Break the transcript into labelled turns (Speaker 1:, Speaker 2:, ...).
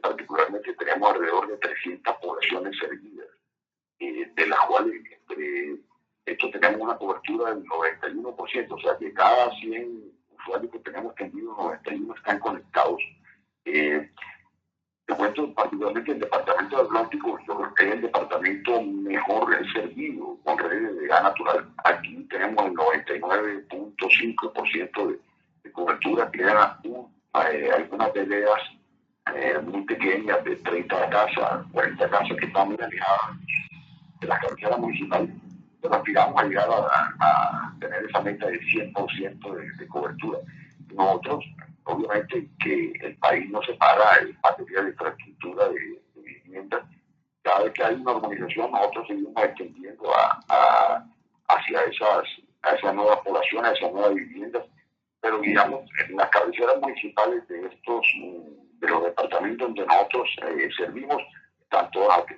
Speaker 1: Particularmente tenemos alrededor de 300 poblaciones servidas, eh, de las cuales entre esto tenemos una cobertura del 91%, o sea que cada 100 usuarios que tenemos tendidos, 91 están conectados. Eh, te cuento particularmente el departamento del Atlántico, yo creo que es el departamento mejor servido con redes de gas natural. Aquí tenemos el 99.5% de, de, cobertura, quedan eh, algunas peleas eh, muy pequeñas de 30 casas, 40 casas que están muy alejadas de la cabecera municipal. Pero aspiramos a llegar a, tener esa meta de 100% de, de cobertura. Nosotros obviamente que el país no se para en materia de infraestructura de, vivienda. Cada vez que hay una urbanización, nosotros seguimos extendiendo a, hacia esas, a esa nueva población, a esas nuevas viviendas. Pero digamos, en las cabeceras municipales de estos, los departamentos donde nosotros eh, servimos, todas atendidas